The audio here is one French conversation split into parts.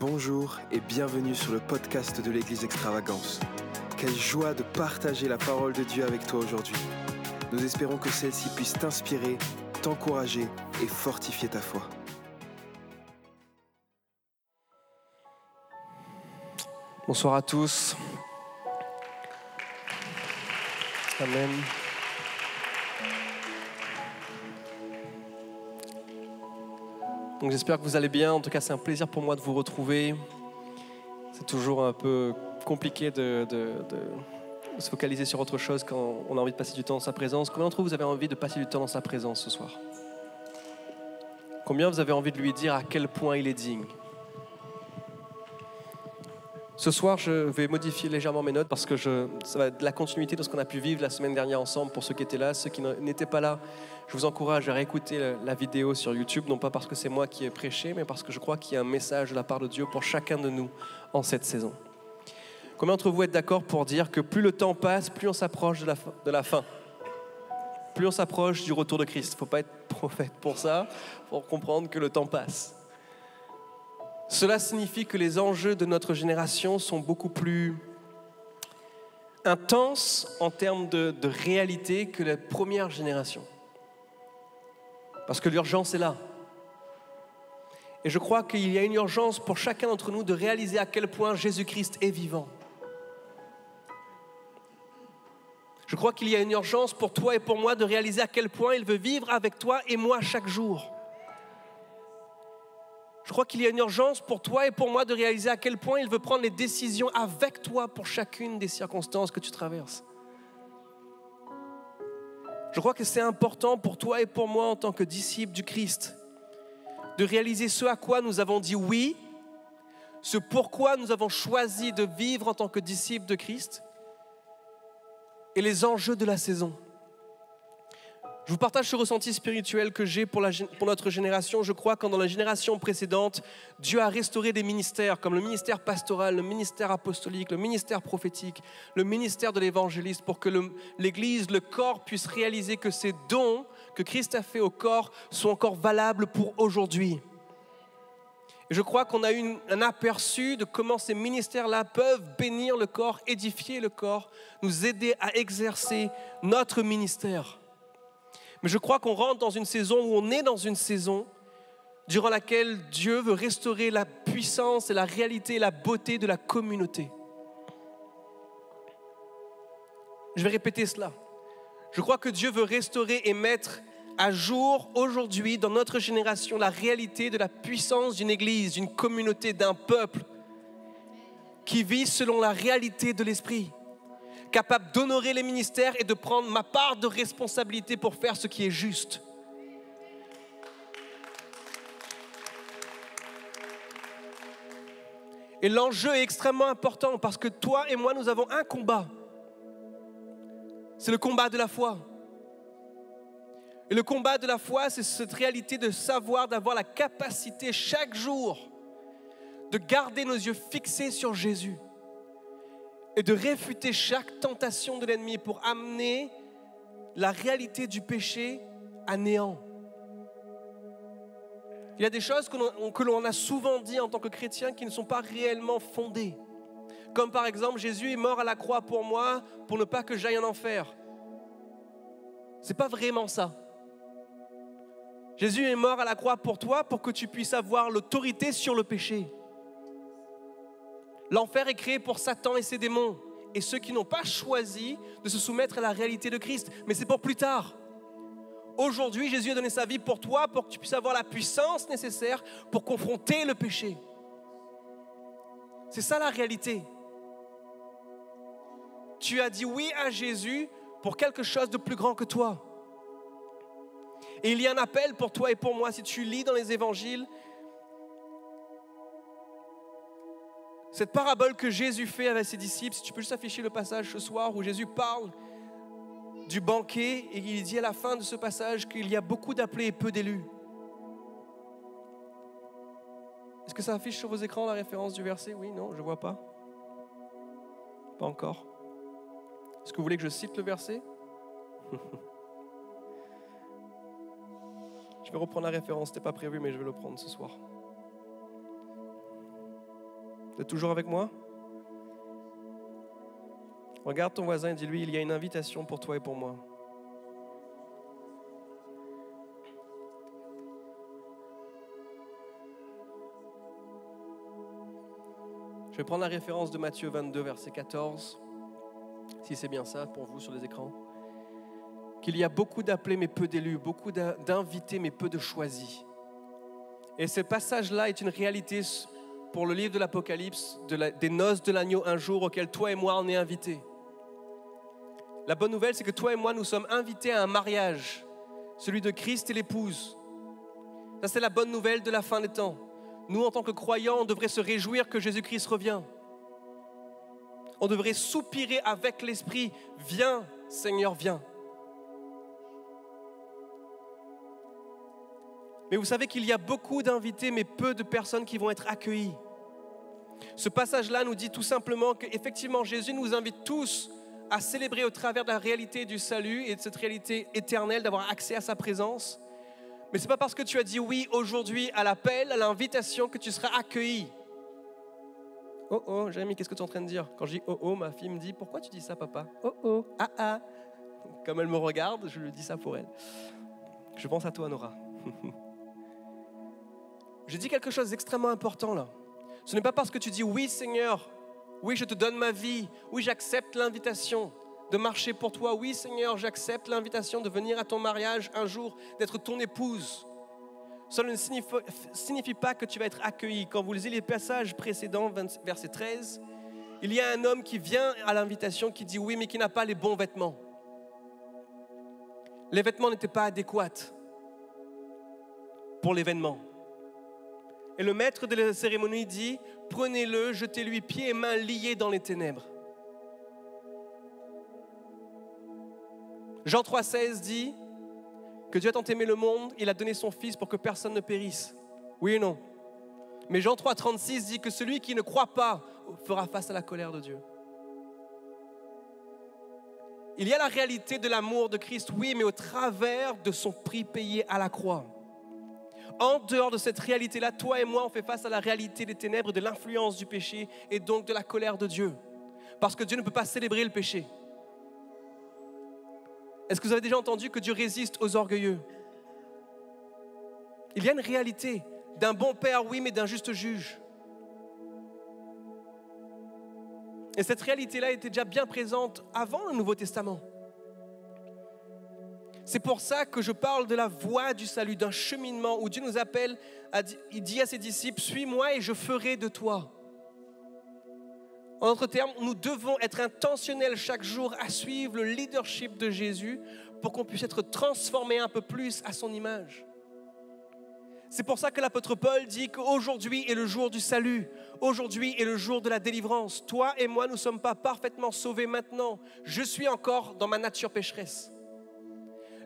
Bonjour et bienvenue sur le podcast de l'Église Extravagance. Quelle joie de partager la parole de Dieu avec toi aujourd'hui. Nous espérons que celle-ci puisse t'inspirer, t'encourager et fortifier ta foi. Bonsoir à tous. Amen. Donc j'espère que vous allez bien. En tout cas, c'est un plaisir pour moi de vous retrouver. C'est toujours un peu compliqué de, se focaliser sur autre chose quand on a envie de passer du temps dans sa présence. Combien d'entre vous avez envie de passer du temps dans sa présence ce soir? Combien vous avez envie de lui dire à quel point il est digne? Ce soir, je vais modifier légèrement mes notes parce que je, ça va être de la continuité de ce qu'on a pu vivre la semaine dernière ensemble pour ceux qui étaient là. Ceux qui n'étaient pas là, je vous encourage à réécouter la, vidéo sur YouTube, non pas parce que c'est moi qui ai prêché, mais parce que je crois qu'il y a un message de la part de Dieu pour chacun de nous en cette saison. Combien d'entre vous êtes d'accord pour dire que plus le temps passe, plus on s'approche de de la fin? Plus on s'approche du retour de Christ. Il ne faut pas être prophète pour ça, pour comprendre que le temps passe. Cela signifie que les enjeux de notre génération sont beaucoup plus intenses en termes de, réalité que la première génération. Parce que l'urgence est là. Et je crois qu'il y a une urgence pour chacun d'entre nous de réaliser à quel point Jésus-Christ est vivant. Je crois qu'il y a une urgence pour toi et pour moi de réaliser à quel point il veut vivre avec toi et moi chaque jour. Je crois qu'il y a une urgence pour toi et pour moi de réaliser à quel point il veut prendre les décisions avec toi pour chacune des circonstances que tu traverses. Je crois que c'est important pour toi et pour moi en tant que disciples du Christ de réaliser ce à quoi nous avons dit oui, ce pourquoi nous avons choisi de vivre en tant que disciples de Christ et les enjeux de la saison. Je vous partage ce ressenti spirituel que j'ai pour, notre génération. Je crois que dans la génération précédente, Dieu a restauré des ministères comme le ministère pastoral, le ministère apostolique, le ministère prophétique, le ministère de l'évangéliste pour que l'Église, le corps puisse réaliser que ces dons que Christ a fait au corps sont encore valables pour aujourd'hui. Je crois qu'on a eu un aperçu de comment ces ministères-là peuvent bénir le corps, édifier le corps, nous aider à exercer notre ministère. Mais je crois qu'on rentre dans une saison où on est dans une saison durant laquelle Dieu veut restaurer la puissance et la réalité et la beauté de la communauté. Je vais répéter cela. Je crois que Dieu veut restaurer et mettre à jour aujourd'hui dans notre génération la réalité de la puissance d'une église, d'une communauté, d'un peuple qui vit selon la réalité de l'esprit capable d'honorer les ministères et de prendre ma part de responsabilité pour faire ce qui est juste. Et l'enjeu est extrêmement important parce que toi et moi, nous avons un combat. C'est le combat de la foi. Et le combat de la foi, c'est cette réalité de savoir, d'avoir la capacité chaque jour de garder nos yeux fixés sur Jésus et de réfuter chaque tentation de l'ennemi pour amener la réalité du péché à néant. Il y a des choses que l'on, a souvent dit en tant que chrétien qui ne sont pas réellement fondées. Comme par exemple, Jésus est mort à la croix pour moi pour ne pas que j'aille en enfer. C'est pas vraiment ça. Jésus est mort à la croix pour toi pour que tu puisses avoir l'autorité sur le péché. L'enfer est créé pour Satan et ses démons et ceux qui n'ont pas choisi de se soumettre à la réalité de Christ. Mais c'est pour plus tard. Aujourd'hui, Jésus a donné sa vie pour toi, pour que tu puisses avoir la puissance nécessaire pour confronter le péché. C'est ça la réalité. Tu as dit oui à Jésus pour quelque chose de plus grand que toi. Et il y a un appel pour toi et pour moi. Si tu lis dans les évangiles, cette parabole que Jésus fait avec ses disciples, si tu peux juste afficher le passage ce soir où Jésus parle du banquet et il dit à la fin de ce passage qu'il y a beaucoup d'appelés et peu d'élus. Est-ce que ça affiche sur vos écrans la référence du verset? Oui, non, je ne vois pas. Pas encore. Est-ce que vous voulez que je cite le verset? Je vais reprendre la référence, c'était pas prévu, mais je vais le prendre ce soir. Vous êtes toujours avec moi? Regarde ton voisin et dis-lui, il y a une invitation pour toi et pour moi. Je vais prendre la référence de Matthieu 22, verset 14, si c'est bien ça pour vous sur les écrans. Qu'il y a beaucoup d'appelés mais peu d'élus, beaucoup d'invités mais peu de choisis. Et ce passage-là est une réalité pour le livre de l'Apocalypse, des noces de l'agneau un jour auquel toi et moi on est invités. La bonne nouvelle, c'est que toi et moi, nous sommes invités à un mariage, celui de Christ et l'épouse. Ça, c'est la bonne nouvelle de la fin des temps. Nous, en tant que croyants, on devrait se réjouir que Jésus-Christ revient. On devrait soupirer avec l'Esprit, viens Seigneur, viens. Mais vous savez qu'il y a beaucoup d'invités, mais peu de personnes qui vont être accueillies. Ce passage-là nous dit tout simplement qu'effectivement Jésus nous invite tous à célébrer au travers de la réalité du salut et de cette réalité éternelle, d'avoir accès à sa présence. Mais ce n'est pas parce que tu as dit oui aujourd'hui à l'appel, à l'invitation, que tu seras accueilli. Oh oh, Jérémy, qu'est-ce que tu es en train de dire Quand je dis oh oh, ma fille me dit Pourquoi tu dis ça, papa? Oh oh, ah ah. Comme elle me regarde, je lui dis ça pour elle. Je pense à toi, Nora. je dis quelque chose d'extrêmement important là. Ce n'est pas parce que tu dis oui, Seigneur, oui, je te donne ma vie, oui, j'accepte l'invitation de marcher pour toi. Oui Seigneur, j'accepte l'invitation de venir à ton mariage un jour, d'être ton épouse. Cela ne signifie, pas que tu vas être accueilli. Quand vous lisez les passages précédents, verset 13, il y a un homme qui vient à l'invitation qui dit oui, mais qui n'a pas les bons vêtements. Les vêtements n'étaient pas adéquats pour l'événement. Et le maître de la cérémonie dit, prenez-le, jetez-lui pieds et mains liés dans les ténèbres. Jean 3,16 dit que Dieu a tant aimé le monde, il a donné son Fils pour que personne ne périsse. Oui ou non Mais Jean 3,36 dit que celui qui ne croit pas fera face à la colère de Dieu. Il y a la réalité de l'amour de Christ, oui, mais au travers de son prix payé à la croix. En dehors de cette réalité-là, toi et moi, on fait face à la réalité des ténèbres, de l'influence du péché et donc de la colère de Dieu. Parce que Dieu ne peut pas célébrer le péché. Est-ce que vous avez déjà entendu que Dieu résiste aux orgueilleux? Il y a une réalité d'un bon père, oui, mais d'un juste juge. Et cette réalité-là était déjà bien présente avant le Nouveau Testament. C'est pour ça que je parle de la voie du salut, d'un cheminement où Dieu nous appelle, il dit à ses disciples, suis-moi et je ferai de toi. En d'autres termes, nous devons être intentionnels chaque jour à suivre le leadership de Jésus pour qu'on puisse être transformé un peu plus à son image. C'est pour ça que l'apôtre Paul dit qu'aujourd'hui est le jour du salut, aujourd'hui est le jour de la délivrance. Toi et moi, nous ne sommes pas parfaitement sauvés maintenant. Je suis encore dans ma nature pécheresse.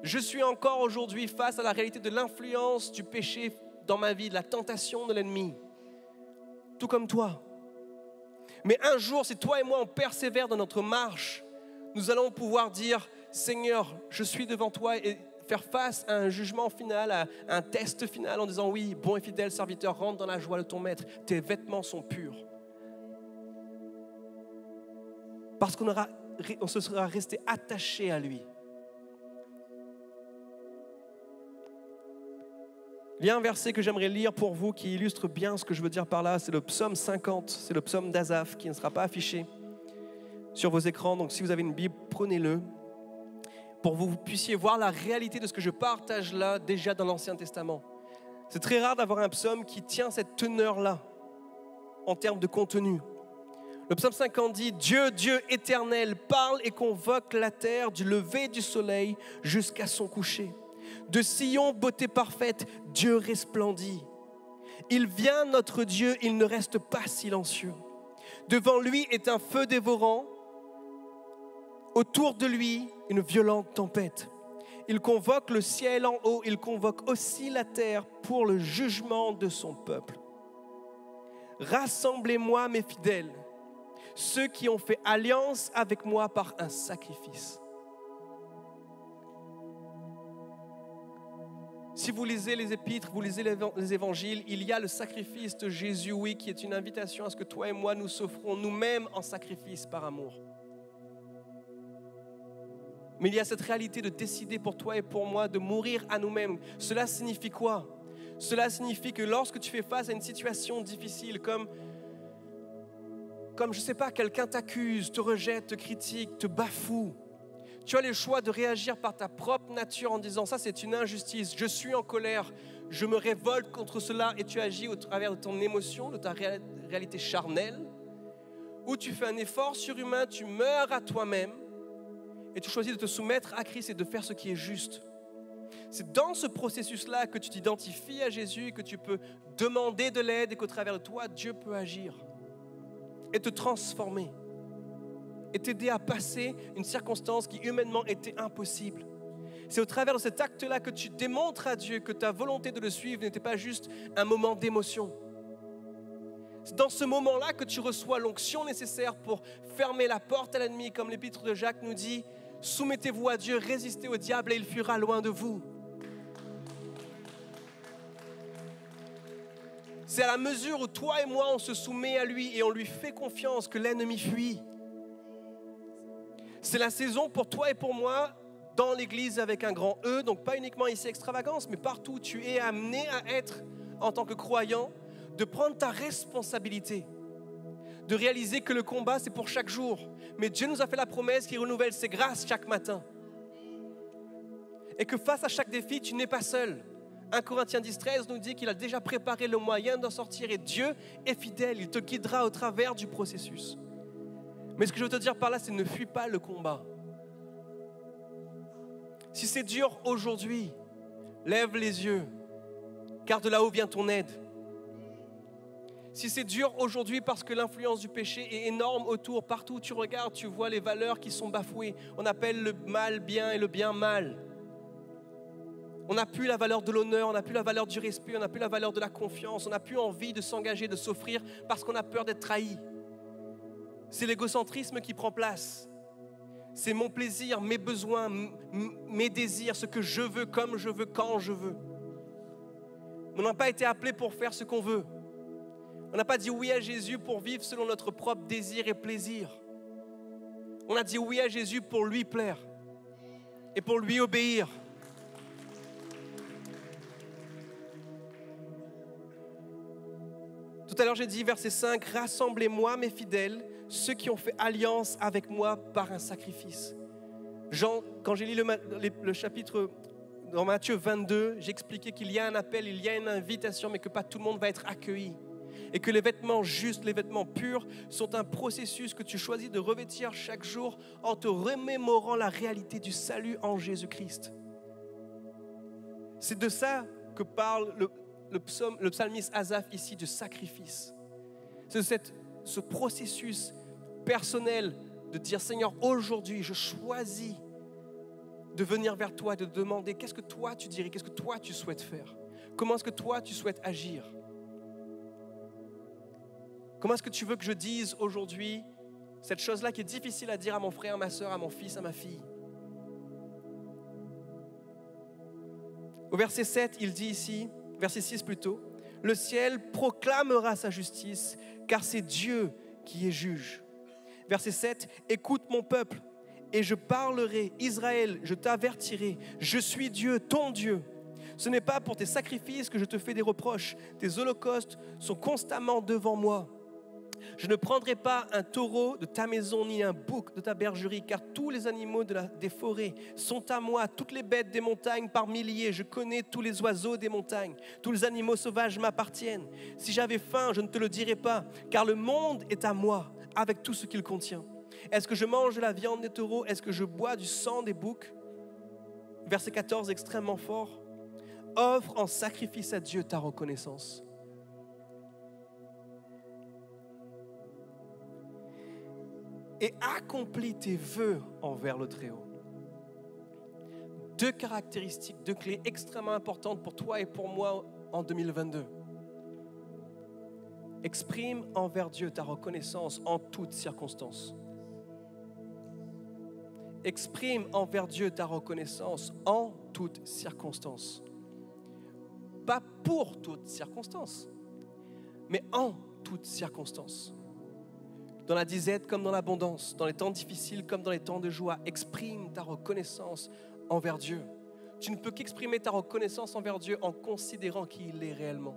Je suis encore aujourd'hui face à la réalité de l'influence du péché dans ma vie, de la tentation de l'ennemi. Tout comme toi. Mais un jour, si toi et moi on persévère dans notre marche, nous allons pouvoir dire, Seigneur, je suis devant toi et faire face à un jugement final, à un test final en disant, oui, bon et fidèle serviteur, rentre dans la joie de ton maître, tes vêtements sont purs. Parce qu'on on se sera resté attaché à lui. Il y a un verset que j'aimerais lire pour vous qui illustre bien ce que je veux dire par là. C'est le psaume 50, c'est le psaume d'Azaph qui ne sera pas affiché sur vos écrans. Donc si vous avez une Bible, prenez-le pour que vous puissiez voir la réalité de ce que je partage là déjà dans l'Ancien Testament. C'est très rare d'avoir un psaume qui tient cette teneur-là en termes de contenu. Le psaume 50 dit, Dieu, Dieu éternel, parle et convoque la terre du lever du soleil jusqu'à son coucher. De Sion, beauté parfaite, Dieu resplendit. Il vient notre Dieu, il ne reste pas silencieux. Devant lui est un feu dévorant, autour de lui une violente tempête. Il convoque le ciel en haut, il convoque aussi la terre pour le jugement de son peuple. Rassemblez-moi mes fidèles, ceux qui ont fait alliance avec moi par un sacrifice. Si vous lisez les épîtres, vous lisez les évangiles, il y a le sacrifice de Jésus, oui, qui est une invitation à ce que toi et moi nous s'offrons nous-mêmes en sacrifice par amour. Mais il y a cette réalité de décider pour toi et pour moi de mourir à nous-mêmes. Cela signifie quoi? Cela signifie que lorsque tu fais face à une situation difficile, comme, comme je ne sais pas, quelqu'un t'accuse, te rejette, te critique, te bafoue, tu as le choix de réagir par ta propre nature en disant ça c'est une injustice, je suis en colère, je me révolte contre cela et tu agis au travers de ton émotion, de ta réalité charnelle, ou tu fais un effort surhumain, tu meurs à toi-même et tu choisis de te soumettre à Christ et de faire ce qui est juste. C'est dans ce processus-là que tu t'identifies à Jésus, que tu peux demander de l'aide et qu'au travers de toi, Dieu peut agir et te transformer et t'aider à passer une circonstance qui humainement était impossible. C'est au travers de cet acte-là que tu démontres à Dieu que ta volonté de le suivre n'était pas juste un moment d'émotion. C'est dans ce moment-là que tu reçois l'onction nécessaire pour fermer la porte à l'ennemi, comme l'épître de Jacques nous dit, soumettez-vous à Dieu, résistez au diable et il fuira loin de vous. C'est à la mesure où toi et moi on se soumet à lui et on lui fait confiance que l'ennemi fuit. C'est la saison pour toi et pour moi dans l'Église avec un grand E, donc pas uniquement ici extravagance, mais partout où tu es amené à être en tant que croyant, de prendre ta responsabilité, de réaliser que le combat c'est pour chaque jour, mais Dieu nous a fait la promesse qu'il renouvelle ses grâces chaque matin. Et que face à chaque défi, tu n'es pas seul. 1 Corinthiens 10, 13 nous dit qu'il a déjà préparé le moyen d'en sortir et Dieu est fidèle, il te guidera au travers du processus. Mais ce que je veux te dire par là, c'est ne fuis pas le combat. Si c'est dur aujourd'hui, lève les yeux, car de là-haut vient ton aide. Si c'est dur aujourd'hui parce que l'influence du péché est énorme autour, partout où tu regardes, tu vois les valeurs qui sont bafouées. On appelle le mal bien et le bien mal. On n'a plus la valeur de l'honneur, on n'a plus la valeur du respect, on n'a plus la valeur de la confiance, on n'a plus envie de s'engager, de s'offrir parce qu'on a peur d'être trahi. C'est l'égocentrisme qui prend place. C'est mon plaisir, mes besoins, mes désirs, ce que je veux, comme je veux, quand je veux. On n'a pas été appelé pour faire ce qu'on veut. On n'a pas dit oui à Jésus pour vivre selon notre propre désir et plaisir. On a dit oui à Jésus pour lui plaire et pour lui obéir. Tout à l'heure, j'ai dit, verset 5, Rassemblez-moi, mes fidèles, ceux qui ont fait alliance avec moi par un sacrifice. Jean, quand j'ai lu le, chapitre dans Matthieu 22, j'ai expliqué qu'il y a un appel, il y a une invitation, mais que pas tout le monde va être accueilli. Et que les vêtements justes, les vêtements purs, sont un processus que tu choisis de revêtir chaque jour en te remémorant la réalité du salut en Jésus-Christ. C'est de ça que parle le, le, psalmiste Azaph ici, de sacrifice. C'est ce processus personnel de dire Seigneur, aujourd'hui, je choisis de venir vers toi et de demander qu'est-ce que toi tu dirais, qu'est-ce que toi tu souhaites faire, comment est-ce que toi tu souhaites agir? Comment est-ce que tu veux que je dise aujourd'hui cette chose-là qui est difficile à dire à mon frère, à ma soeur, à mon fils, à ma fille? Au verset 7, il dit ici, verset 6 plutôt, le ciel proclamera sa justice, car c'est Dieu qui est juge. Verset 7, écoute mon peuple, et je parlerai, Israël, je t'avertirai, je suis Dieu, ton Dieu. Ce n'est pas pour tes sacrifices que je te fais des reproches, tes holocaustes sont constamment devant moi. Je ne prendrai pas un taureau de ta maison ni un bouc de ta bergerie, car tous les animaux des forêts sont à moi, toutes les bêtes des montagnes par milliers. Je connais tous les oiseaux des montagnes, tous les animaux sauvages m'appartiennent. Si j'avais faim, je ne te le dirais pas, car le monde est à moi, avec tout ce qu'il contient. Est-ce que je mange de la viande des taureaux? Est-ce que je bois du sang des boucs? Verset 14, extrêmement fort. Offre en sacrifice à Dieu ta reconnaissance. et accomplis tes vœux envers le Très-Haut. Deux caractéristiques, deux clés extrêmement importantes pour toi et pour moi en 2022. Exprime envers Dieu ta reconnaissance en toutes circonstances. Exprime envers Dieu ta reconnaissance en toutes circonstances. pas pour toutes circonstances, mais en toutes circonstances. Dans la disette comme dans l'abondance, dans les temps difficiles comme dans les temps de joie, exprime ta reconnaissance envers Dieu. Tu ne peux qu'exprimer ta reconnaissance envers Dieu en considérant qui il est réellement.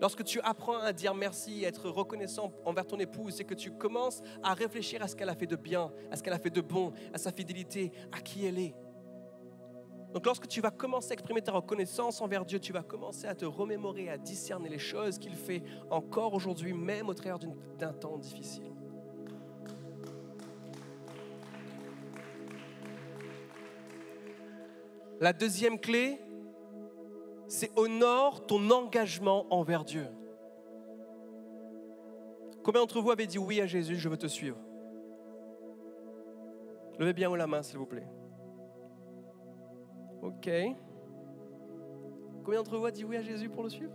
Lorsque tu apprends à dire merci, à être reconnaissant envers ton épouse, c'est que tu commences à réfléchir à ce qu'elle a fait de bien, à ce qu'elle a fait de bon, à sa fidélité, à qui elle est. Donc lorsque tu vas commencer à exprimer ta reconnaissance envers Dieu, tu vas commencer à te remémorer, à discerner les choses qu'il fait encore aujourd'hui, même au travers d'un temps difficile. La deuxième clé, c'est honore ton engagement envers Dieu. Combien d'entre vous avez dit oui à Jésus, je veux te suivre? Levez bien haut la main, s'il vous plaît. Ok. Combien d'entre vous a dit oui à Jésus pour le suivre?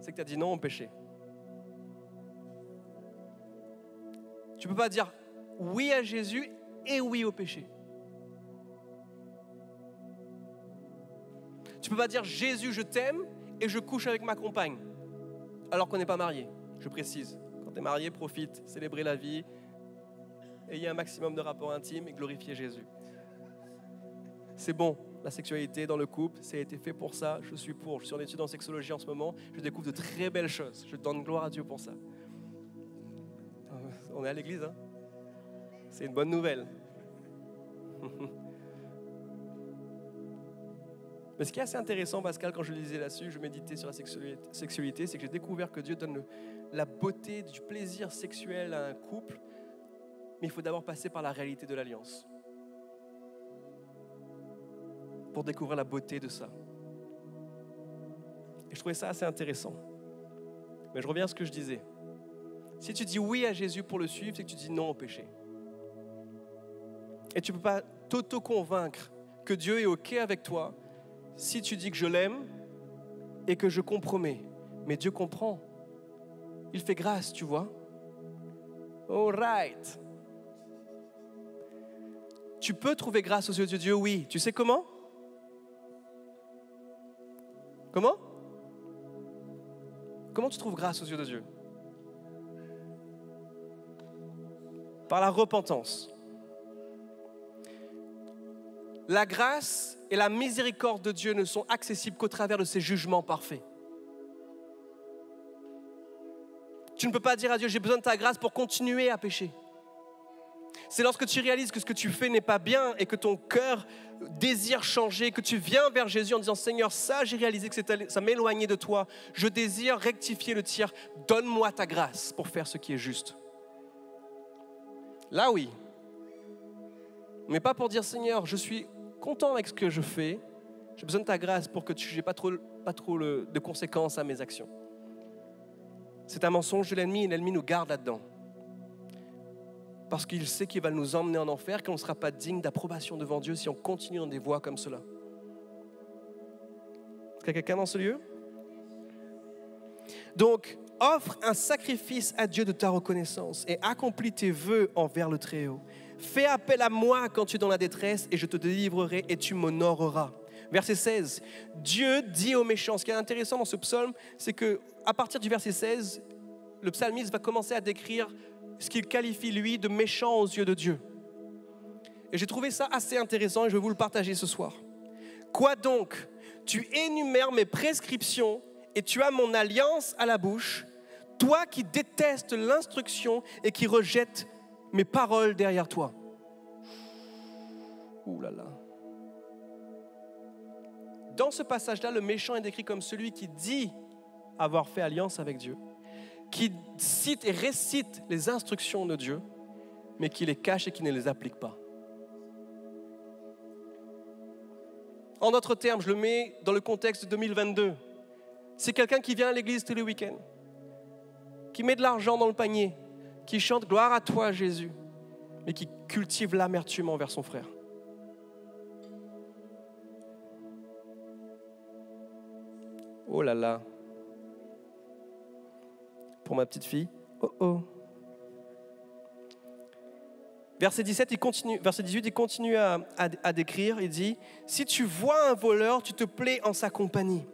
C'est que tu as dit non au péché. Tu ne peux pas dire oui à Jésus et oui au péché. Tu peux pas dire Jésus, je t'aime et je couche avec ma compagne alors qu'on n'est pas marié. Je précise. Quand tu es marié, profite, célébrer la vie, ayez un maximum de rapports intimes et glorifier Jésus. C'est bon, la sexualité dans le couple, ça a été fait pour ça, je suis pour. Je suis en étude en sexologie en ce moment, je découvre de très belles choses. Je donne gloire à Dieu pour ça. On est à l'église, hein? C'est une bonne nouvelle. Mais ce qui est assez intéressant, Pascal, quand je lisais là-dessus, je méditais sur la sexualité, c'est que j'ai découvert que Dieu donne la beauté du plaisir sexuel à un couple, mais il faut d'abord passer par la réalité de l'alliance pour découvrir la beauté de ça. Et je trouvais ça assez intéressant. Mais je reviens à ce que je disais. Si tu dis oui à Jésus pour le suivre, c'est que tu dis non au péché. Et tu ne peux pas t'auto-convaincre que Dieu est OK avec toi si tu dis que je l'aime et que je compromets, mais Dieu comprend. Il fait grâce, tu vois. All right. Tu peux trouver grâce aux yeux de Dieu, oui. Tu sais comment? Comment? Comment tu trouves grâce aux yeux de Dieu? Par la repentance. La grâce et la miséricorde de Dieu ne sont accessibles qu'au travers de ses jugements parfaits. Tu ne peux pas dire à Dieu, j'ai besoin de ta grâce pour continuer à pécher. C'est lorsque tu réalises que ce que tu fais n'est pas bien et que ton cœur désire changer, que tu viens vers Jésus en disant Seigneur, ça j'ai réalisé que ça m'éloignait de toi. Je désire rectifier le tir. Donne-moi ta grâce pour faire ce qui est juste. Là oui. Mais pas pour dire Seigneur, je suis content avec ce que je fais. J'ai besoin de ta grâce pour que tu n'aies pas trop, pas trop de conséquences à mes actions. C'est un mensonge de l'ennemi et l'ennemi nous garde là-dedans. Parce qu'il sait qu'il va nous emmener en enfer, qu'on ne sera pas digne d'approbation devant Dieu si on continue dans des voies comme cela. Est-ce qu'il y a quelqu'un dans ce lieu? Donc, offre un sacrifice à Dieu de ta reconnaissance et accomplis tes vœux envers le Très-Haut. Fais appel à moi quand tu es dans la détresse et je te délivrerai et tu m'honoreras. Verset 16. Dieu dit aux méchants. Ce qui est intéressant dans ce psaume, c'est que à partir du verset 16, le psalmiste va commencer à décrire ce qu'il qualifie lui de méchant aux yeux de Dieu. Et j'ai trouvé ça assez intéressant et je vais vous le partager ce soir. Quoi donc? Tu énumères mes prescriptions et tu as mon alliance à la bouche, toi qui détestes l'instruction et qui rejettes mes paroles derrière toi. Ouh là là. Dans ce passage-là, le méchant est décrit comme celui qui dit avoir fait alliance avec Dieu, qui cite et récite les instructions de Dieu, mais qui les cache et qui ne les applique pas. En d'autres termes, je le mets dans le contexte de 2022. C'est quelqu'un qui vient à l'église tous les week-ends, qui met de l'argent dans le panier, qui chante gloire à toi Jésus, mais qui cultive l'amertume envers son frère. Oh là là. Pour ma petite fille, oh oh. Verset, 17, il continue, verset 18, il continue à, à- à décrire, il dit, si tu vois un voleur, tu te plais en sa compagnie.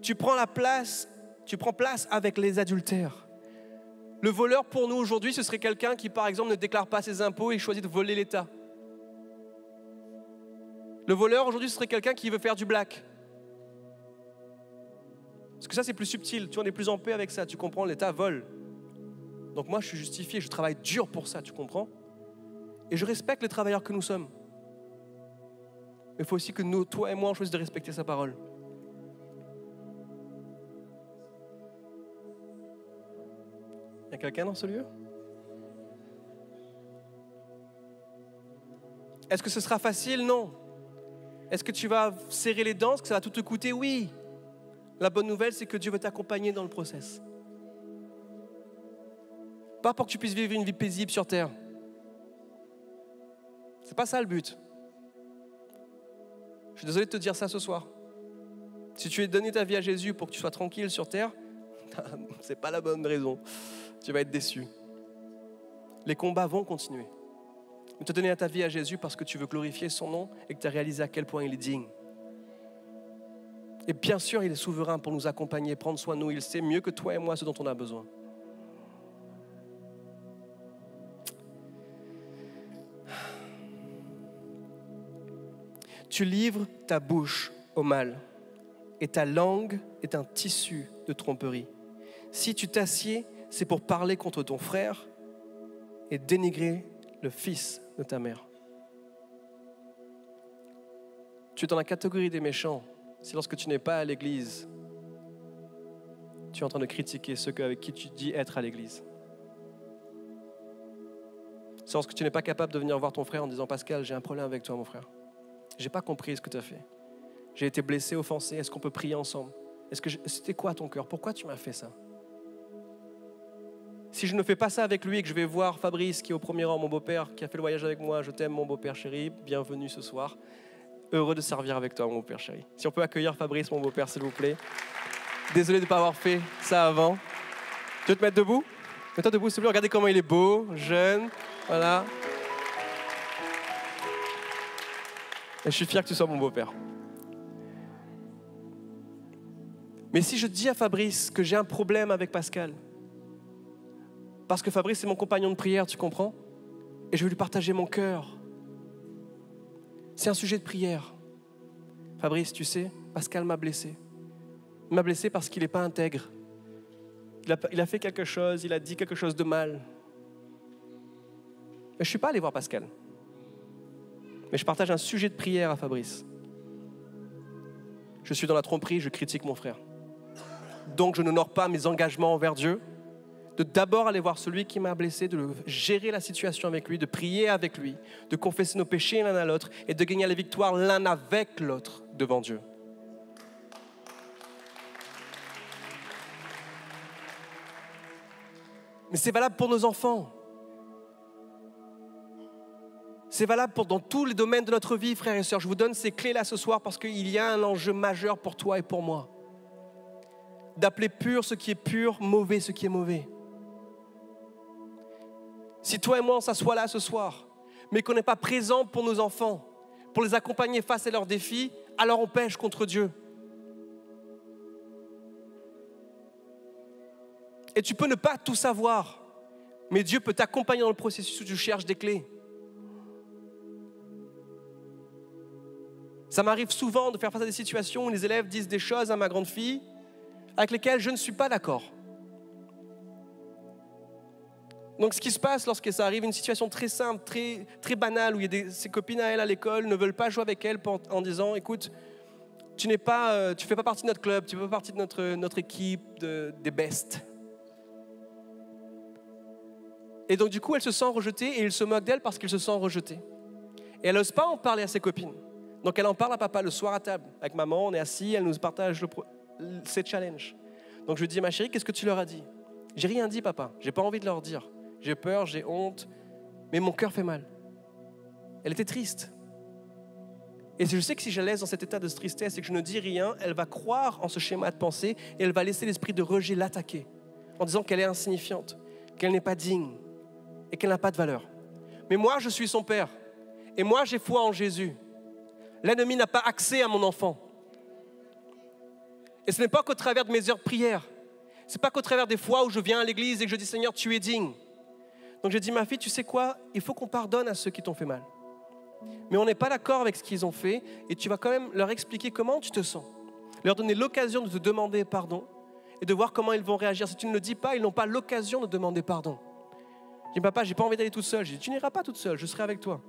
Tu prends la place, tu prends place avec les adultères. Le voleur pour nous aujourd'hui, ce serait quelqu'un qui, par exemple, ne déclare pas ses impôts et choisit de voler l'État. Le voleur aujourd'hui, ce serait quelqu'un qui veut faire du black. Parce que ça, c'est plus subtil. Tu on est plus en paix avec ça. Tu comprends L'État vole. Donc moi, je suis justifié. Je travaille dur pour ça. Tu comprends? Et je respecte les travailleurs que nous sommes. Mais il faut aussi que nous, toi et moi, on choisisse de respecter sa parole. Quelqu'un dans ce lieu? Est-ce que ce sera facile? Non. Est-ce que tu vas serrer les dents? Est-ce que ça va tout te coûter? Oui. La bonne nouvelle, c'est que Dieu veut t'accompagner dans le process. Pas pour que tu puisses vivre une vie paisible sur terre. C'est pas ça le but. Je suis désolé de te dire ça ce soir. Si tu es donné ta vie à Jésus pour que tu sois tranquille sur terre, c'est pas la bonne raison. Tu vas être déçu. Les combats vont continuer. Mais tu as donné ta vie à Jésus parce que tu veux glorifier son nom et que tu as réalisé à quel point il est digne. Et bien sûr, il est souverain pour nous accompagner, prendre soin de nous. Il sait mieux que toi et moi ce dont on a besoin. Tu livres ta bouche au mal et ta langue est un tissu de tromperie. Si tu t'assieds, c'est pour parler contre ton frère et dénigrer le fils de ta mère. Tu es dans la catégorie des méchants si lorsque tu n'es pas à l'église, tu es en train de critiquer ceux avec qui tu dis être à l'église. C'est lorsque tu n'es pas capable de venir voir ton frère en disant Pascal, j'ai un problème avec toi, mon frère. J'ai pas compris ce que tu as fait. J'ai été blessé, offensé. Est-ce qu'on peut prier ensemble? Est-ce que c'était quoi ton cœur? Pourquoi tu m'as fait ça? Si je ne fais pas ça avec lui et que je vais voir Fabrice qui est au premier rang, mon beau-père, qui a fait le voyage avec moi, je t'aime mon beau-père chéri, bienvenue ce soir. Heureux de servir avec toi, mon beau-père chéri. Si on peut accueillir Fabrice, mon beau-père, s'il vous plaît. Désolé de ne pas avoir fait ça avant. Tu veux te mettre debout? Mets-toi debout, s'il te plaît. Regardez comment il est beau, jeune. Voilà. Et je suis fier que tu sois mon beau-père. Mais si je dis à Fabrice que j'ai un problème avec Pascal, parce que Fabrice est mon compagnon de prière, tu comprends? Et je veux lui partager mon cœur. C'est un sujet de prière. Fabrice, tu sais, Pascal m'a blessé. Il m'a blessé parce qu'il n'est pas intègre. Il a, fait quelque chose, il a dit quelque chose de mal. Je ne suis pas allé voir Pascal. Mais je partage un sujet de prière à Fabrice. Je suis dans la tromperie, je critique mon frère. Donc je n'honore pas mes engagements envers Dieu, de d'abord aller voir celui qui m'a blessé, de gérer la situation avec lui, de prier avec lui, de confesser nos péchés l'un à l'autre et de gagner la victoire l'un avec l'autre devant Dieu. Mais c'est valable pour nos enfants. C'est valable pour dans tous les domaines de notre vie, frères et sœurs. Je vous donne ces clés-là ce soir parce qu'il y a un enjeu majeur pour toi et pour moi. D'appeler pur ce qui est pur, mauvais ce qui est mauvais. Si toi et moi on s'assoit là ce soir, mais qu'on n'est pas présent pour nos enfants, pour les accompagner face à leurs défis, alors on pêche contre Dieu. Et tu peux ne pas tout savoir, mais Dieu peut t'accompagner dans le processus où tu cherches des clés. Ça m'arrive souvent de faire face à des situations où les élèves disent des choses à ma grande fille avec lesquelles je ne suis pas d'accord. Donc ce qui se passe lorsque ça arrive, une situation très simple, très, très banale, où il y a ses copines à elle à l'école ne veulent pas jouer avec elle en, disant, écoute, tu n'es euh, fais pas partie de notre club, tu fais pas partie de notre, notre équipe de- des best. Et donc du coup, elle se sent rejetée et il se moque d'elle parce qu'elle se sent rejetée. Et elle n'ose pas en parler à ses copines. Donc elle en parle à papa le soir à table. Avec maman, on est assis, elle nous partage le pro- ses challenges. Donc je lui dis, ma chérie, qu'est-ce que tu leur as dit? J'ai rien dit, papa. J'ai pas envie de leur dire. J'ai peur, j'ai honte, mais mon cœur fait mal. Elle était triste. Et je sais que si je la laisse dans cet état de tristesse et que je ne dis rien, elle va croire en ce schéma de pensée et elle va laisser l'esprit de rejet l'attaquer en disant qu'elle est insignifiante, qu'elle n'est pas digne et qu'elle n'a pas de valeur. Mais moi, je suis son père. Et moi, j'ai foi en Jésus. L'ennemi n'a pas accès à mon enfant. Et ce n'est pas qu'au travers de mes heures de prière. Ce n'est pas qu'au travers des fois où je viens à l'église et que je dis Seigneur, tu es digne. Donc j'ai dit, ma fille, tu sais quoi Il faut qu'on pardonne à ceux qui t'ont fait mal. Mais on n'est pas d'accord avec ce qu'ils ont fait et tu vas quand même leur expliquer comment tu te sens. Leur donner l'occasion de te demander pardon et de voir comment ils vont réagir. Si tu ne le dis pas, ils n'ont pas l'occasion de demander pardon. Je dis, papa, j'ai pas envie d'aller toute seule. Je dis, tu n'iras pas toute seule, je serai avec toi.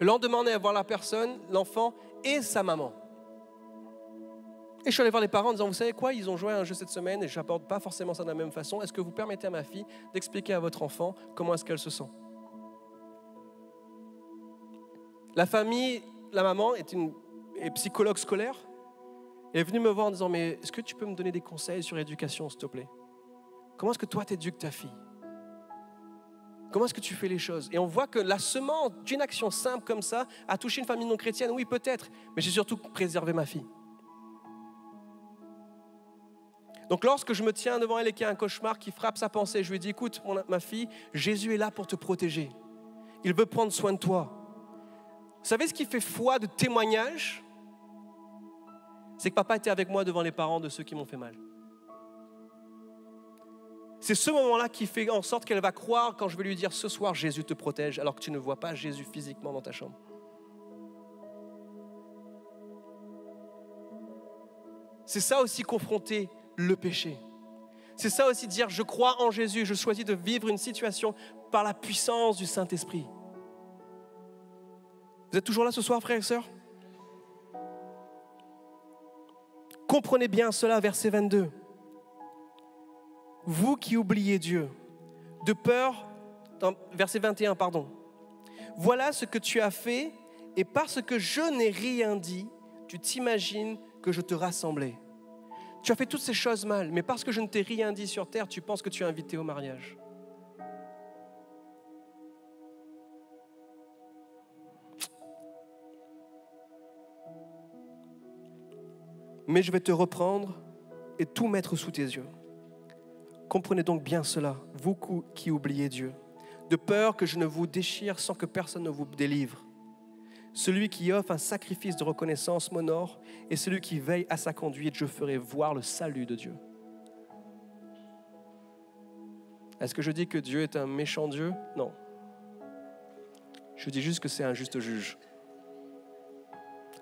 Le lendemain, on est à voir la personne, l'enfant et sa maman. Et je suis allé voir les parents en disant, vous savez quoi, ils ont joué à un jeu cette semaine et je n'apporte pas forcément ça de la même façon. Est-ce que vous permettez à ma fille d'expliquer à votre enfant comment est-ce qu'elle se sent? La famille, la maman est psychologue scolaire. Elle est venue me voir en disant, mais est-ce que tu peux me donner des conseils sur l'éducation, s'il te plaît? Comment est-ce que toi, tu éduques ta fille? Comment est-ce que tu fais les choses? Et on voit que la semence d'une action simple comme ça a touché une famille non chrétienne, oui peut-être, mais j'ai surtout préservé ma fille. Donc lorsque je me tiens devant elle et qu'il y a un cauchemar qui frappe sa pensée, je lui dis, écoute ma fille, Jésus est là pour te protéger. Il veut prendre soin de toi. Vous savez ce qui fait foi de témoignage? C'est que papa était avec moi devant les parents de ceux qui m'ont fait mal. C'est ce moment-là qui fait en sorte qu'elle va croire quand je vais lui dire ce soir Jésus te protège alors que tu ne vois pas Jésus physiquement dans ta chambre. C'est ça aussi confronter le péché. C'est ça aussi dire je crois en Jésus, je choisis de vivre une situation par la puissance du Saint-Esprit. Vous êtes toujours là ce soir, frères et sœurs? Comprenez bien cela, verset 22. Vous qui oubliez Dieu, de peur, verset 21, pardon. Voilà ce que tu as fait, et parce que je n'ai rien dit, tu t'imagines que je te rassemblais. Tu as fait toutes ces choses mal, mais parce que je ne t'ai rien dit sur terre, tu penses que tu es invité au mariage. Mais je vais te reprendre et tout mettre sous tes yeux. Comprenez donc bien cela, vous qui oubliez Dieu, de peur que je ne vous déchire sans que personne ne vous délivre. Celui qui offre un sacrifice de reconnaissance m'honore, et celui qui veille à sa conduite, je ferai voir le salut de Dieu. Est-ce que je dis que Dieu est un méchant Dieu? Non. Je dis juste que c'est un juste juge.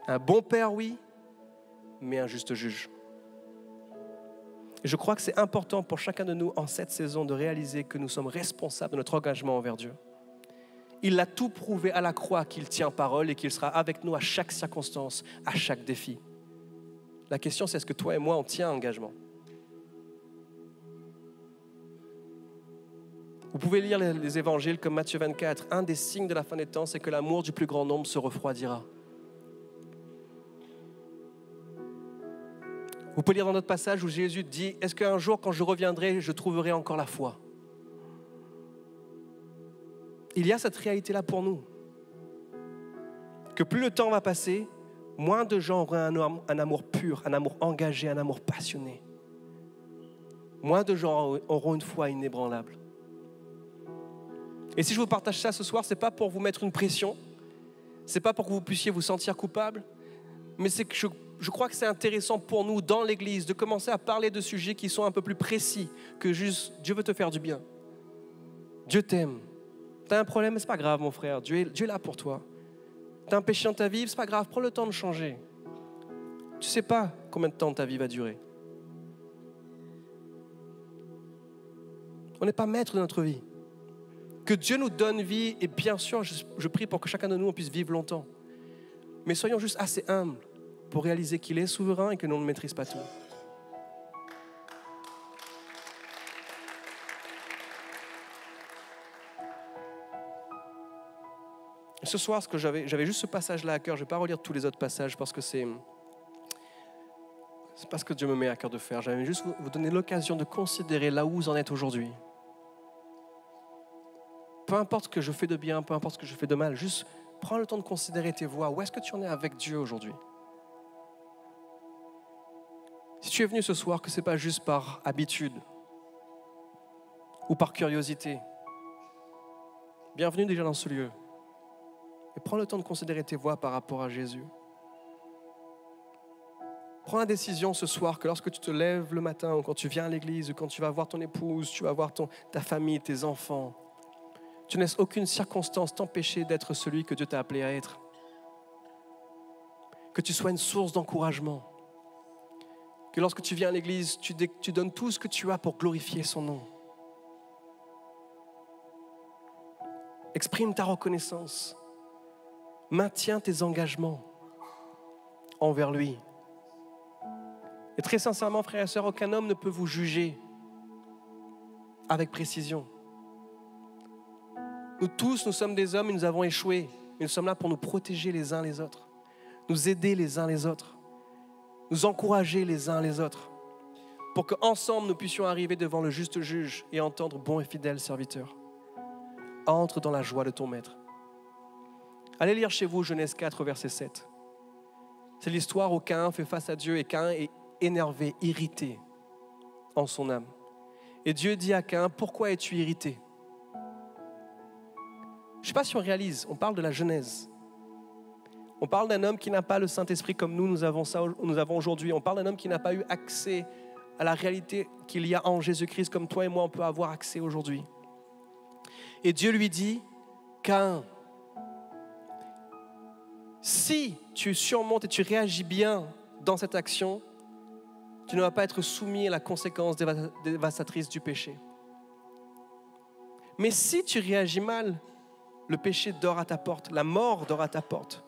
Un bon père, oui, mais un juste juge. Je crois que c'est important pour chacun de nous en cette saison de réaliser que nous sommes responsables de notre engagement envers Dieu. Il a tout prouvé à la croix qu'il tient parole et qu'il sera avec nous à chaque circonstance, à chaque défi. La question, c'est est-ce que toi et moi, on tient engagement? Vous pouvez lire les, évangiles comme Matthieu 24. Un des signes de la fin des temps, c'est que l'amour du plus grand nombre se refroidira. Vous pouvez lire dans notre passage où Jésus dit, est-ce qu'un jour, quand je reviendrai, je trouverai encore la foi? Il y a cette réalité-là pour nous. Que plus le temps va passer, moins de gens auront un, amour pur, un amour engagé, un amour passionné. Moins de gens auront une foi inébranlable. Et si je vous partage ça ce soir, ce n'est pas pour vous mettre une pression, ce n'est pas pour que vous puissiez vous sentir coupable, mais c'est que je, je crois que c'est intéressant pour nous dans l'Église de commencer à parler de sujets qui sont un peu plus précis que juste Dieu veut te faire du bien. Dieu t'aime. Tu as un problème, c'est pas grave, mon frère. Dieu est, là pour toi. Tu as un péché dans ta vie, c'est pas grave, prends le temps de changer. Tu sais pas combien de temps ta vie va durer. On n'est pas maître de notre vie. Que Dieu nous donne vie, et bien sûr, je, prie pour que chacun de nous puisse vivre longtemps. Mais soyons juste assez humbles pour réaliser qu'il est souverain et que nous ne maîtrise pas tout. Ce soir, ce que j'avais, j'avais juste ce passage-là à cœur. Je ne vais pas relire tous les autres passages parce que c'est, c'est pas ce que Dieu me met à cœur de faire. J'avais juste vous, donner l'occasion de considérer là où vous en êtes aujourd'hui. Peu importe ce que je fais de bien, peu importe ce que je fais de mal, juste prends le temps de considérer tes voies. Où est-ce que tu en es avec Dieu aujourd'hui? Si tu es venu ce soir, que ce n'est pas juste par habitude ou par curiosité, bienvenue déjà dans ce lieu. Et prends le temps de considérer tes voix par rapport à Jésus. Prends la décision ce soir que lorsque tu te lèves le matin ou quand tu viens à l'église ou quand tu vas voir ton épouse, tu vas voir ta famille, tes enfants, tu ne laisses aucune circonstance t'empêcher d'être celui que Dieu t'a appelé à être. Que tu sois une source d'encouragement. Que lorsque tu viens à l'église, tu donnes tout ce que tu as pour glorifier son nom. Exprime ta reconnaissance. Maintiens tes engagements envers lui. Et très sincèrement, frères et sœurs, aucun homme ne peut vous juger avec précision. Nous tous, nous sommes des hommes et nous avons échoué. Nous sommes là pour nous protéger les uns les autres, nous aider les uns les autres, nous encourager les uns les autres, pour qu'ensemble nous puissions arriver devant le juste juge et entendre bon et fidèle serviteur. Entre dans la joie de ton maître. Allez lire chez vous Genèse 4, verset 7. C'est l'histoire où Cain fait face à Dieu et Cain est énervé, irrité en son âme. Et Dieu dit à Cain, pourquoi es-tu irrité? Je ne sais pas si on réalise, on parle de la Genèse. On parle d'un homme qui n'a pas le Saint-Esprit comme nous, nous avons, avons aujourd'hui. On parle d'un homme qui n'a pas eu accès à la réalité qu'il y a en Jésus-Christ comme toi et moi, on peut avoir accès aujourd'hui. Et Dieu lui dit, Cain, si tu surmontes et tu réagis bien dans cette action, tu ne vas pas être soumis à la conséquence dévastatrice du péché. Mais si tu réagis mal, le péché dort à ta porte, la mort dort à ta porte.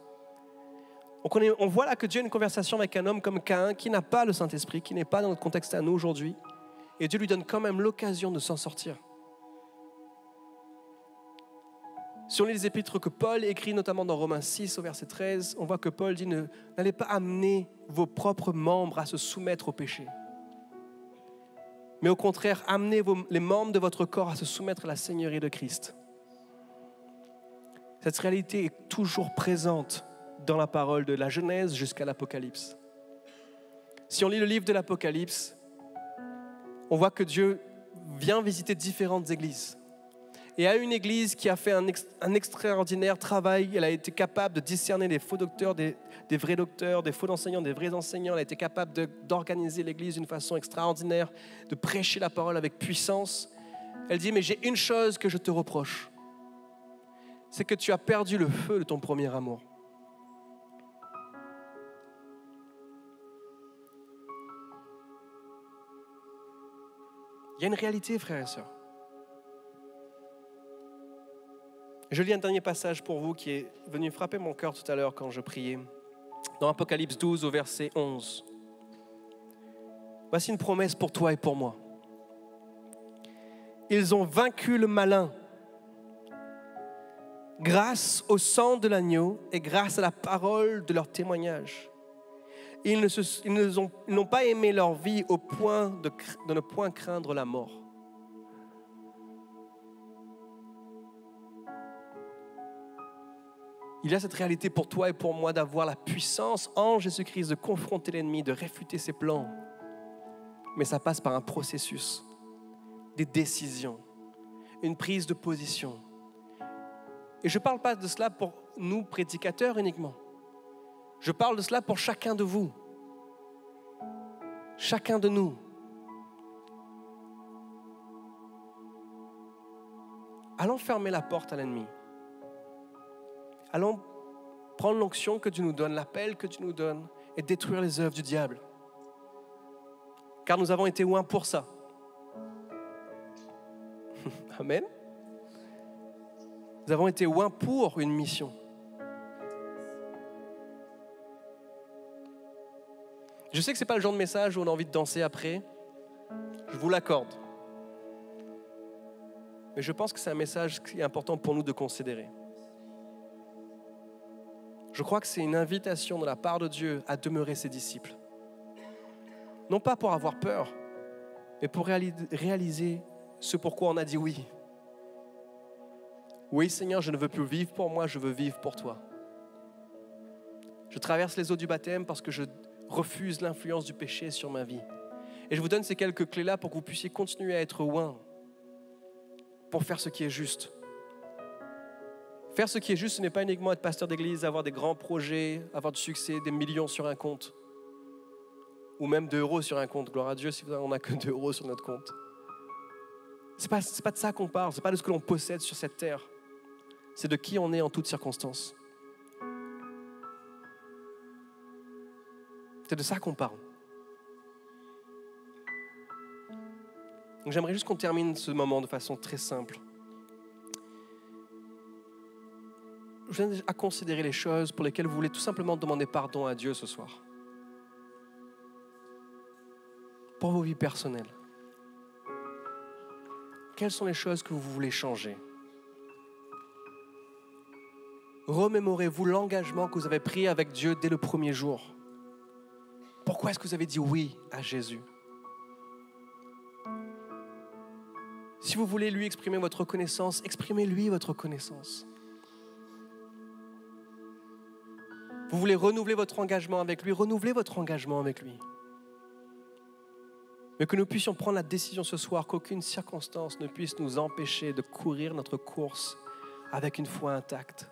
On, on voit là que Dieu a une conversation avec un homme comme Cain qui n'a pas le Saint-Esprit, qui n'est pas dans notre contexte à nous aujourd'hui. Et Dieu lui donne quand même l'occasion de s'en sortir. Si on lit les épîtres que Paul écrit, notamment dans Romains 6 au verset 13, on voit que Paul dit N'allez pas amener vos propres membres à se soumettre au péché. Mais au contraire, amenez les membres de votre corps à se soumettre à la Seigneurie de Christ. Cette réalité est toujours présente dans la parole de la Genèse jusqu'à l'Apocalypse. Si on lit le livre de l'Apocalypse, on voit que Dieu vient visiter différentes églises et à une église qui a fait un, extraordinaire travail. Elle a été capable de discerner les faux docteurs des, vrais docteurs, des faux enseignants des vrais enseignants. Elle a été capable d'organiser l'église d'une façon extraordinaire, de prêcher la parole avec puissance. Elle dit, mais j'ai une chose que je te reproche. C'est que tu as perdu le feu de ton premier amour. Il y a une réalité, frères et sœurs. Je lis un dernier passage pour vous qui est venu frapper mon cœur tout à l'heure quand je priais. Dans Apocalypse 12 au verset 11. Voici une promesse pour toi et pour moi. Ils ont vaincu le malin grâce au sang de l'agneau et grâce à la parole de leur témoignage. Ils n'ont pas aimé leur vie au point de ne point craindre la mort. Il y a cette réalité pour toi et pour moi d'avoir la puissance en Jésus-Christ de confronter l'ennemi, de réfuter ses plans. Mais ça passe par un processus, des décisions, une prise de position. Et je ne parle pas de cela pour nous, prédicateurs uniquement. Je parle de cela pour chacun de vous. Chacun de nous. Allons fermer la porte à l'ennemi. Allons prendre l'onction que tu nous donnes, l'appel que tu nous donnes, et détruire les œuvres du diable. Car nous avons été loin pour ça. Amen. Nous avons été loin pour une mission. Je sais que ce n'est pas le genre de message où on a envie de danser après. Je vous l'accorde. Mais je pense que c'est un message qui est important pour nous de considérer. Je crois que c'est une invitation de la part de Dieu à demeurer ses disciples. Non pas pour avoir peur, mais pour réaliser ce pourquoi on a dit oui. Oui Seigneur, je ne veux plus vivre pour moi, je veux vivre pour toi. Je traverse les eaux du baptême parce que je refuse l'influence du péché sur ma vie. Et je vous donne ces quelques clés-là pour que vous puissiez continuer à être loin, pour faire ce qui est juste. Faire ce qui est juste, ce n'est pas uniquement être pasteur d'église, avoir des grands projets, avoir du succès, des millions sur un compte, ou même 2 euros sur un compte. Gloire à Dieu si on n'a que 2 euros sur notre compte. Ce n'est pas, pas de ça qu'on parle, ce n'est pas de ce que l'on possède sur cette terre. C'est de qui on est en toutes circonstances. C'est de ça qu'on parle. Donc j'aimerais juste qu'on termine ce moment de façon très simple. Je viens à considérer les choses pour lesquelles vous voulez tout simplement demander pardon à Dieu ce soir. Pour vos vies personnelles. Quelles sont les choses que vous voulez changer? Remémorez-vous l'engagement que vous avez pris avec Dieu dès le premier jour. Pourquoi est-ce que vous avez dit oui à Jésus? Si vous voulez lui exprimer votre reconnaissance, exprimez-lui votre reconnaissance. Vous voulez renouveler votre engagement avec lui, renouvelez votre engagement avec lui. Mais que nous puissions prendre la décision ce soir qu'aucune circonstance ne puisse nous empêcher de courir notre course avec une foi intacte.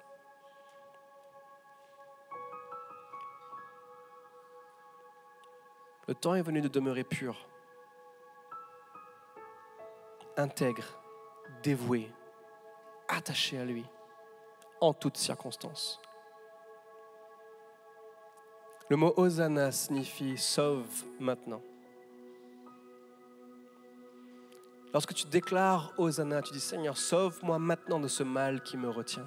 Le temps est venu de demeurer pur, intègre, dévoué, attaché à lui en toutes circonstances. Le mot Hosanna signifie sauve maintenant. Lorsque tu déclares Hosanna, tu dis Seigneur, sauve-moi maintenant de ce mal qui me retient.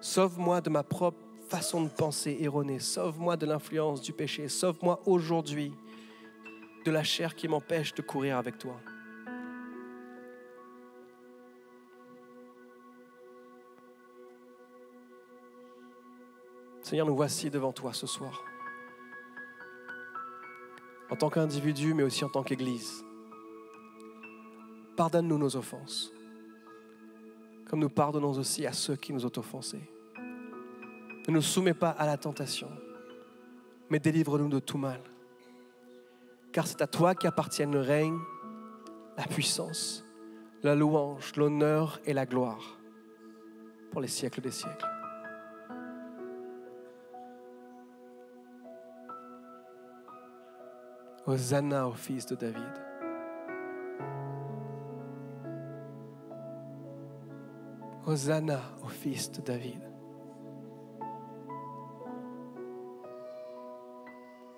Sauve-moi de ma propre façon de penser erronée. Sauve-moi de l'influence du péché. Sauve-moi aujourd'hui de la chair qui m'empêche de courir avec toi. Seigneur, nous voici devant toi ce soir. En tant qu'individu, mais aussi en tant qu'Église. Pardonne-nous nos offenses, comme nous pardonnons aussi à ceux qui nous ont offensés. Ne nous soumets pas à la tentation, mais délivre-nous de tout mal. Car c'est à toi qu'appartiennent le règne, la puissance, la louange, l'honneur et la gloire pour les siècles des siècles. Hosanna au fils de David. Hosanna au fils de David.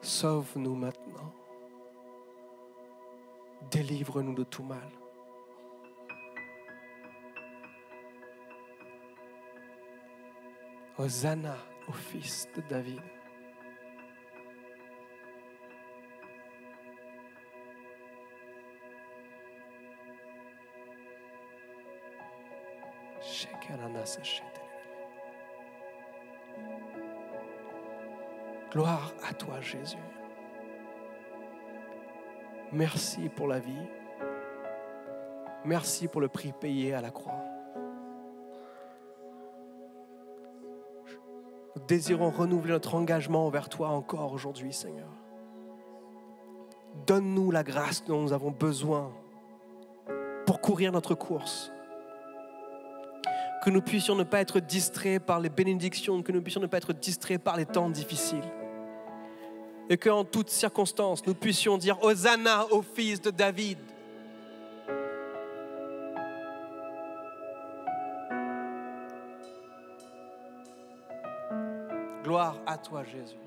Sauve-nous maintenant. Délivre-nous de tout mal. Hosanna au fils de David. Gloire à toi Jésus. Merci pour la vie. Merci pour le prix payé à la croix. Nous désirons renouveler notre engagement envers toi encore aujourd'hui, Seigneur. Donne-nous la grâce dont nous avons besoin pour courir notre course que nous puissions ne pas être distraits par les bénédictions, que nous puissions ne pas être distraits par les temps difficiles. Et qu'en toutes circonstances, nous puissions dire Hosanna au fils de David. Gloire à toi Jésus.